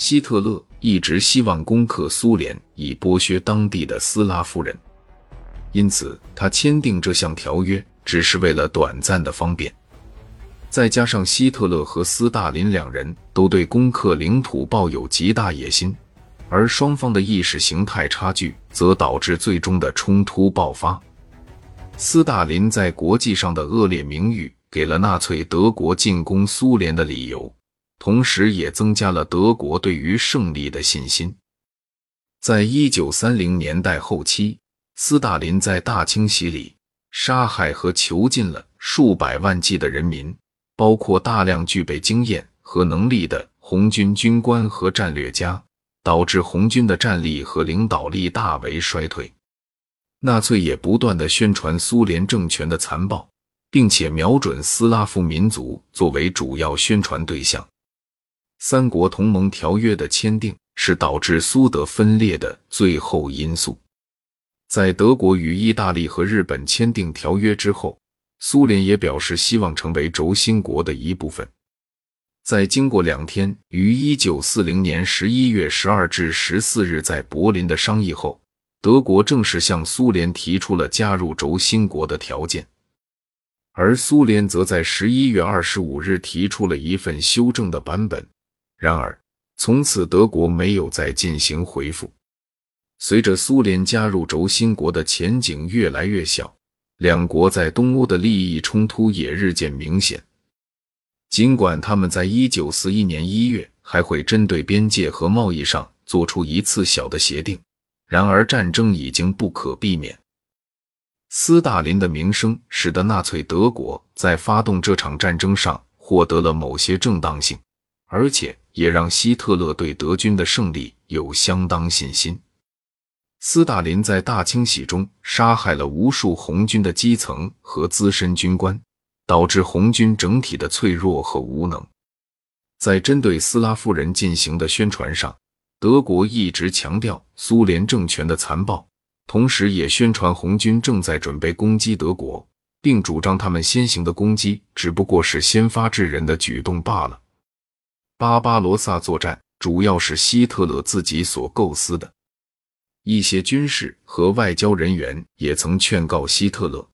希特勒一直希望攻克苏联，以剥削当地的斯拉夫人，因此他签订这项条约只是为了短暂的方便。再加上希特勒和斯大林两人都对攻克领土抱有极大野心，而双方的意识形态差距则导致最终的冲突爆发。斯大林在国际上的恶劣名誉给了纳粹德国进攻苏联的理由，同时也增加了德国对于胜利的信心。在一九三零年代后期，斯大林在大清洗里杀害和囚禁了数百万计的人民。包括大量具备经验和能力的红军军官和战略家，导致红军的战力和领导力大为衰退。纳粹也不断的宣传苏联政权的残暴，并且瞄准斯拉夫民族作为主要宣传对象。三国同盟条约的签订是导致苏德分裂的最后因素。在德国与意大利和日本签订条约之后。苏联也表示希望成为轴心国的一部分。在经过两天于一九四零年十一月十二至十四日在柏林的商议后，德国正式向苏联提出了加入轴心国的条件，而苏联则在十一月二十五日提出了一份修正的版本。然而，从此德国没有再进行回复。随着苏联加入轴心国的前景越来越小。两国在东欧的利益冲突也日渐明显。尽管他们在一九四一年一月还会针对边界和贸易上做出一次小的协定，然而战争已经不可避免。斯大林的名声使得纳粹德国在发动这场战争上获得了某些正当性，而且也让希特勒对德军的胜利有相当信心。斯大林在大清洗中杀害了无数红军的基层和资深军官，导致红军整体的脆弱和无能。在针对斯拉夫人进行的宣传上，德国一直强调苏联政权的残暴，同时也宣传红军正在准备攻击德国，并主张他们先行的攻击只不过是先发制人的举动罢了。巴巴罗萨作战主要是希特勒自己所构思的。一些军事和外交人员也曾劝告希特勒，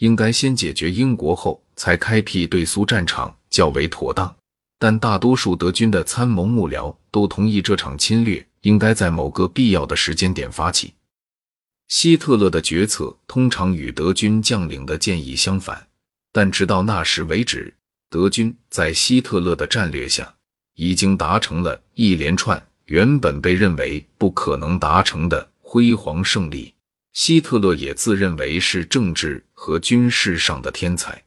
应该先解决英国后才开辟对苏战场较为妥当。但大多数德军的参谋幕僚都同意这场侵略应该在某个必要的时间点发起。希特勒的决策通常与德军将领的建议相反，但直到那时为止，德军在希特勒的战略下已经达成了一连串原本被认为不可能达成的。辉煌胜利，希特勒也自认为是政治和军事上的天才。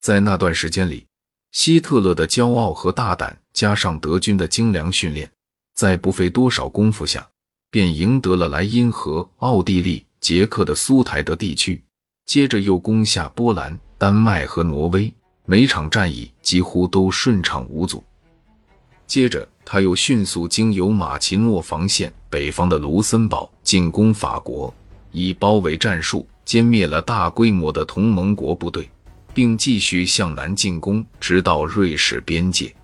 在那段时间里，希特勒的骄傲和大胆，加上德军的精良训练，在不费多少功夫下，便赢得了莱茵河、奥地利、捷克的苏台德地区，接着又攻下波兰、丹麦和挪威，每场战役几乎都顺畅无阻。接着，他又迅速经由马奇诺防线北方的卢森堡进攻法国，以包围战术歼灭了大规模的同盟国部队，并继续向南进攻，直到瑞士边界。